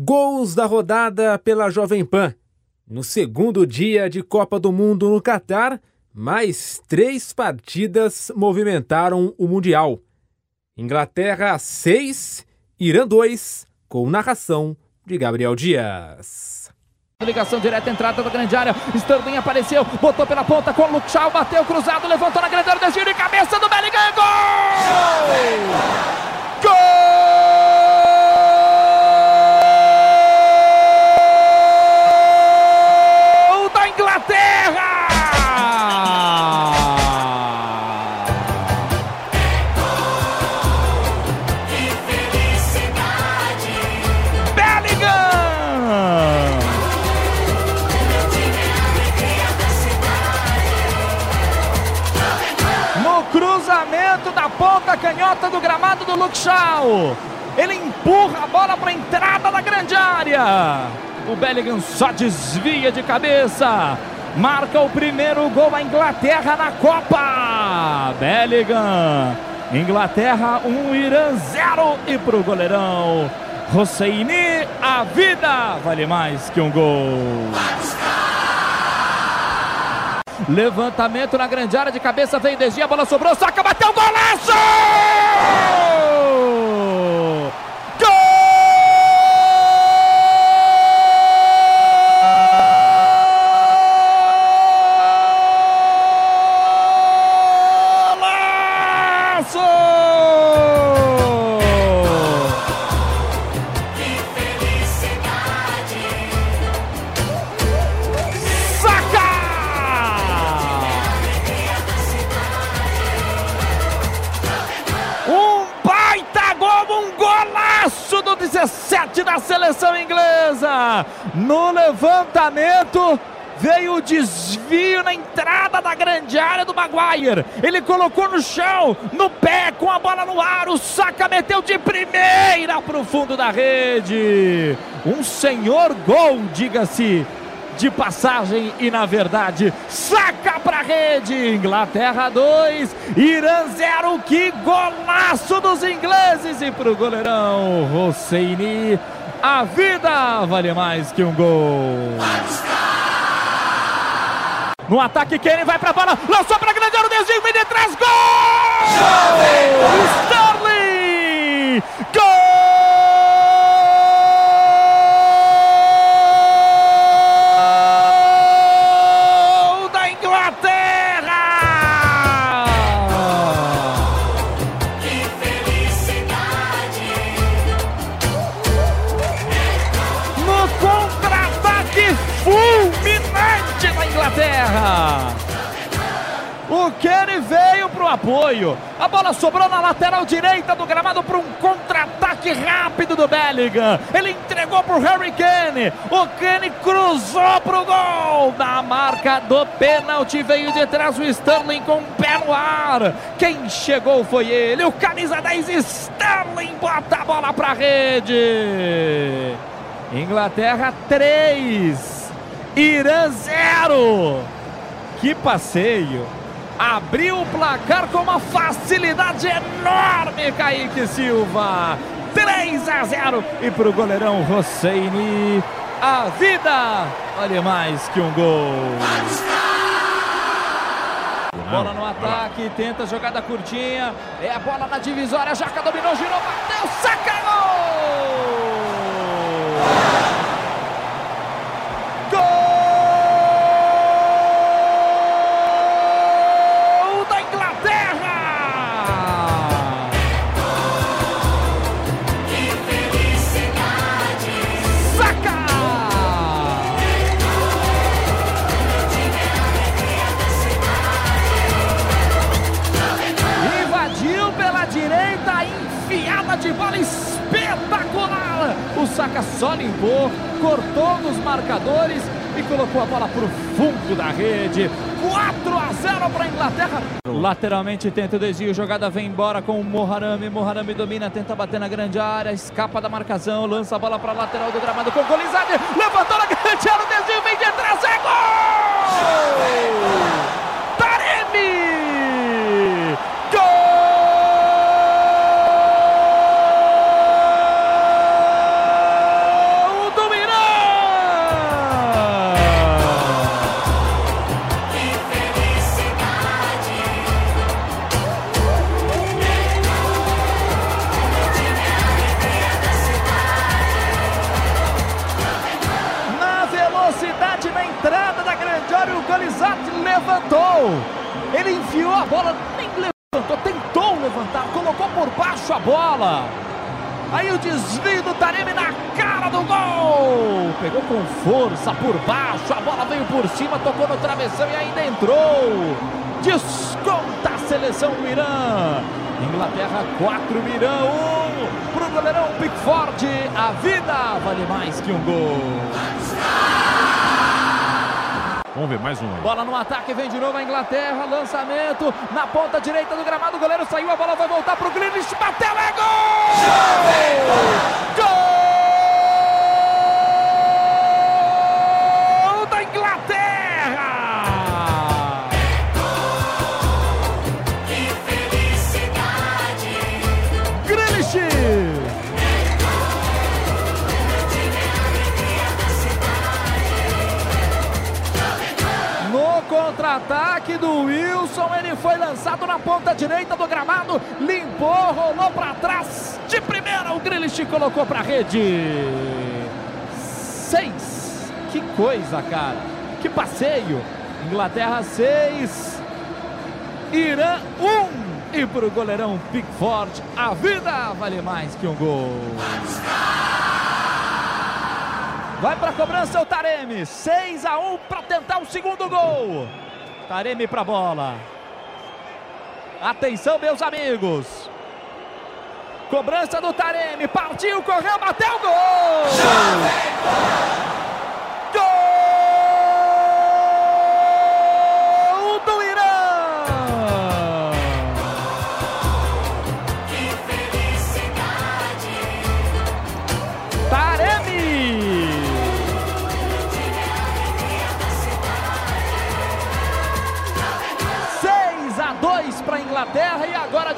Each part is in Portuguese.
Gols da rodada pela Jovem Pan. No segundo dia de Copa do Mundo no Catar, mais três partidas movimentaram o Mundial. Inglaterra 6, Irã 2, com narração de Gabriel Dias. Ligação direta, entrada da grande área. Sterling apareceu, botou pela ponta com o Luke Shaw, bateu cruzado, levantou na grande área, desvio de cabeça da ponta canhota do gramado do Shaw. Ele empurra a bola para a entrada da grande área. O Bellingham só desvia de cabeça. Marca o primeiro gol a Inglaterra na Copa. Bellingham. Inglaterra 1, um, Irã 0. E para o goleirão Hosseini, a vida vale mais que um gol. Levantamento na grande área de cabeça, veio desvia, a bola sobrou, saca, bateu, golaço! Golaço do 17 da seleção inglesa. No levantamento veio o desvio na entrada da grande área do Maguire. Ele colocou no chão, no pé, com a bola no ar. O Saka meteu de primeira para o fundo da rede. Um senhor gol, diga-se de passagem e na verdade saca para rede. Inglaterra 2, Irã 0. Que golaço dos ingleses e para o goleirão Hosseini. A vida vale mais que um gol. No ataque, Kane vai para a bola, lançou para grande área, o desvio, vem de trás, gol! Sterling! Apoio. A bola sobrou na lateral direita do gramado para um contra-ataque rápido do Bellingham. Ele entregou para o Harry Kane. O Kane cruzou para o gol. Na marca do pênalti veio de trás o Sterling com o pé no ar. Quem chegou foi ele. O camisa 10 Sterling bota a bola para a rede. Inglaterra 3, Irã 0. Que passeio! Abriu o placar com uma facilidade enorme, Kaique Silva. 3 a 0 e para o goleirão Hosseini, a vida vale mais que um gol. Bola no ataque, tenta jogada curtinha, é a bola na divisória, Jaca dominou, girou, bateu, saca Só limpou, cortou nos marcadores e colocou a bola para o fundo da rede. 4 a 0 para a Inglaterra. Lateralmente tenta o desvio, jogada vem embora com o Moharami. Moharami domina, tenta bater na grande área, escapa da marcação, lança a bola para a lateral do gramado com Golizade. Levantou na grande área, o desvio vem de trás, é gol! Taremi! Bola. Aí o desvio do Taremi na cara do gol. Pegou com força por baixo, a bola veio por cima, tocou no travessão e ainda entrou. Desconta a seleção do Irã. Inglaterra 4, Irã 1. Pro goleirão Pickford, a vida vale mais que um gol. Vamos ver mais um aí. Bola no ataque, vem de novo a Inglaterra. Lançamento na ponta direita do gramado. O goleiro saiu, a bola vai voltar pro Grealish. Bateu, é gol! Gol contra-ataque do Wilson, ele foi lançado na ponta direita do gramado, limpou, rolou para trás. De primeira, o Grealish colocou para rede. Seis. Que coisa, cara. Que passeio. Inglaterra seis, Irã um. E para o goleirão Pickford, a vida vale mais que um gol. Vai para a cobrança o Taremi. 6 a 1 para tentar o segundo gol. Taremi para a bola. Atenção, meus amigos. Cobrança do Taremi. Partiu, correu, bateu gol. Gol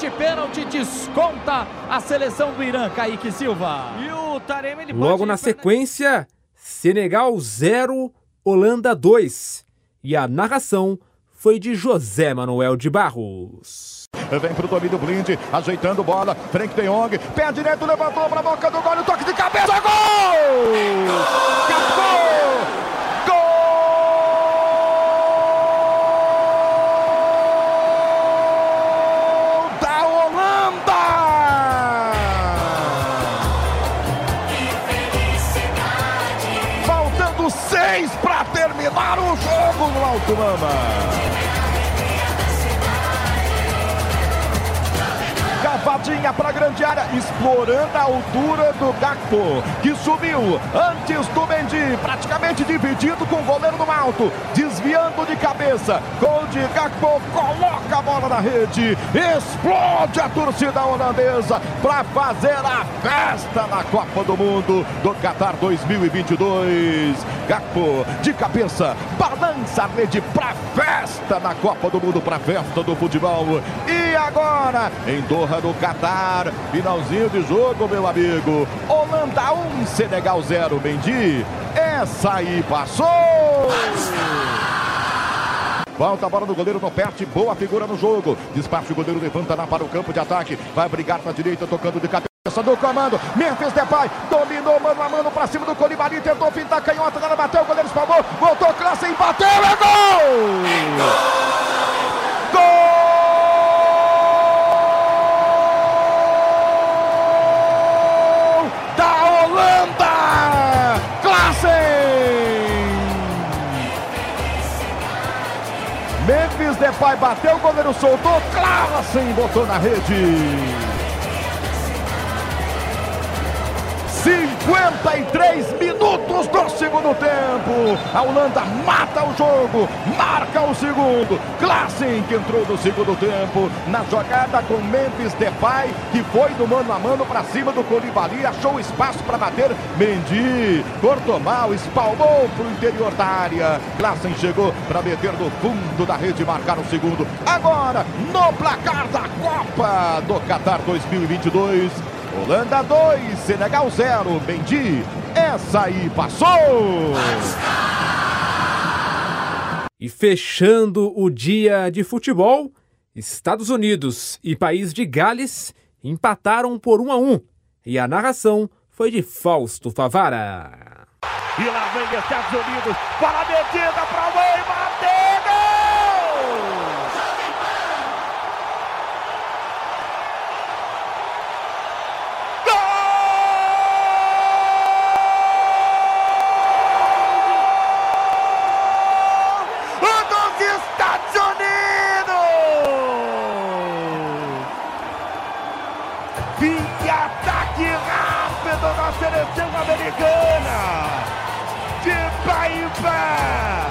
e de pênalti desconta a seleção do Irã, Kaique Silva. E o Taremi, ele Logo na sequência, Senegal 0, Holanda 2. E a narração foi de José Manuel de Barros. Vem pro domínio Blind, ajeitando bola. Frank de Jong, pé direito, levantou pra boca do gol. o Toque de cabeça, gol! Gol! Terminar o jogo no Alto Mama. Cavadinha para a grande área, explorando a altura do Gakpo, que subiu antes do Mendy, praticamente dividido com o goleiro no alto, desviando de cabeça. Gol de Gakpo, coloca a bola na rede, explode a torcida holandesa para fazer a festa na Copa do Mundo do Qatar 2022. Gakpo de cabeça, balança a rede para festa na Copa do Mundo, para festa do futebol. E agora, em Doha, no Catar, finalzinho de jogo, meu amigo. Holanda 1, Senegal 0, Mendy. Essa aí passou! Volta a bola do goleiro no perte, boa figura no jogo. Despacha o goleiro, levanta lá para o campo de ataque. Vai brigar na direita, tocando de cabeça. Do comando, Memphis Depay dominou mano a mano pra cima do Colibali, tentou fintar a canhota, agora bateu, o goleiro espalmou, voltou, classe e bateu, é gol! Gol Depay bateu, o goleiro soltou, Klassen botou na rede. 53 minutos do segundo tempo. A Holanda mata o jogo, marca o segundo. Klassen que entrou no segundo tempo na jogada com Memphis Depay, que foi do mano a mano para cima do Colibali, achou espaço para bater. Mendy cortou mal, espalmou para o interior da área. Klassen chegou para meter no fundo da rede e marcar o segundo. Agora, no placar da Copa do Qatar 2022. Holanda 2, Senegal 0, Mendy, essa aí passou! E fechando o dia de futebol, Estados Unidos e País de Gales empataram por 1 a 1 e a narração foi de Fausto Favara. E lá vem Estados Unidos, para a medida para o meio, Americana de Baibá.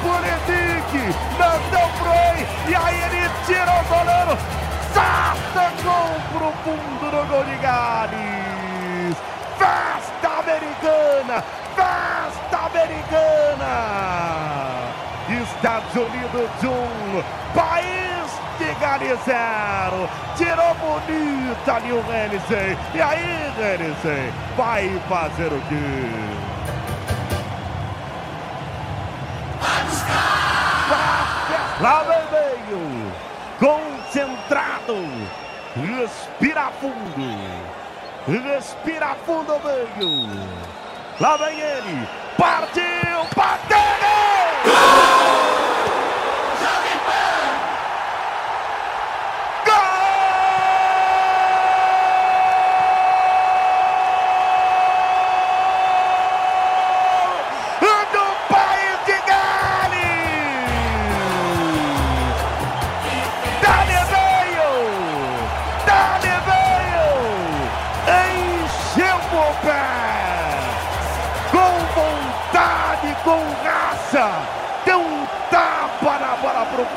Pulisic mandou pro e aí ele tira o goleiro. Sata com pro fundo do gol de Gales. Festa americana, festa americana. Estados Unidos 1, um, país Gales 0. Tirou bonita ali o Renisen. E aí, Renisen, vai fazer o quê? Lá vem meio, concentrado, respira fundo, respira fundo meio. Lá vem ele, partiu, bateu!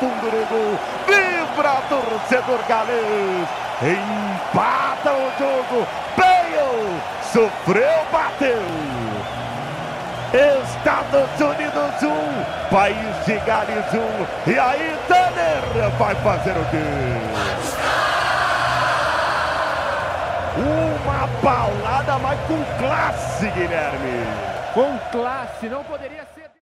Fundo do gol, vibra torcedor galês, empata o jogo, Bale sofreu, bateu. Estados Unidos 1, um, País de Gales 1, um, e aí Tanner vai fazer o quê? Uma paulada, mas com classe, Guilherme. Com classe, não poderia ser.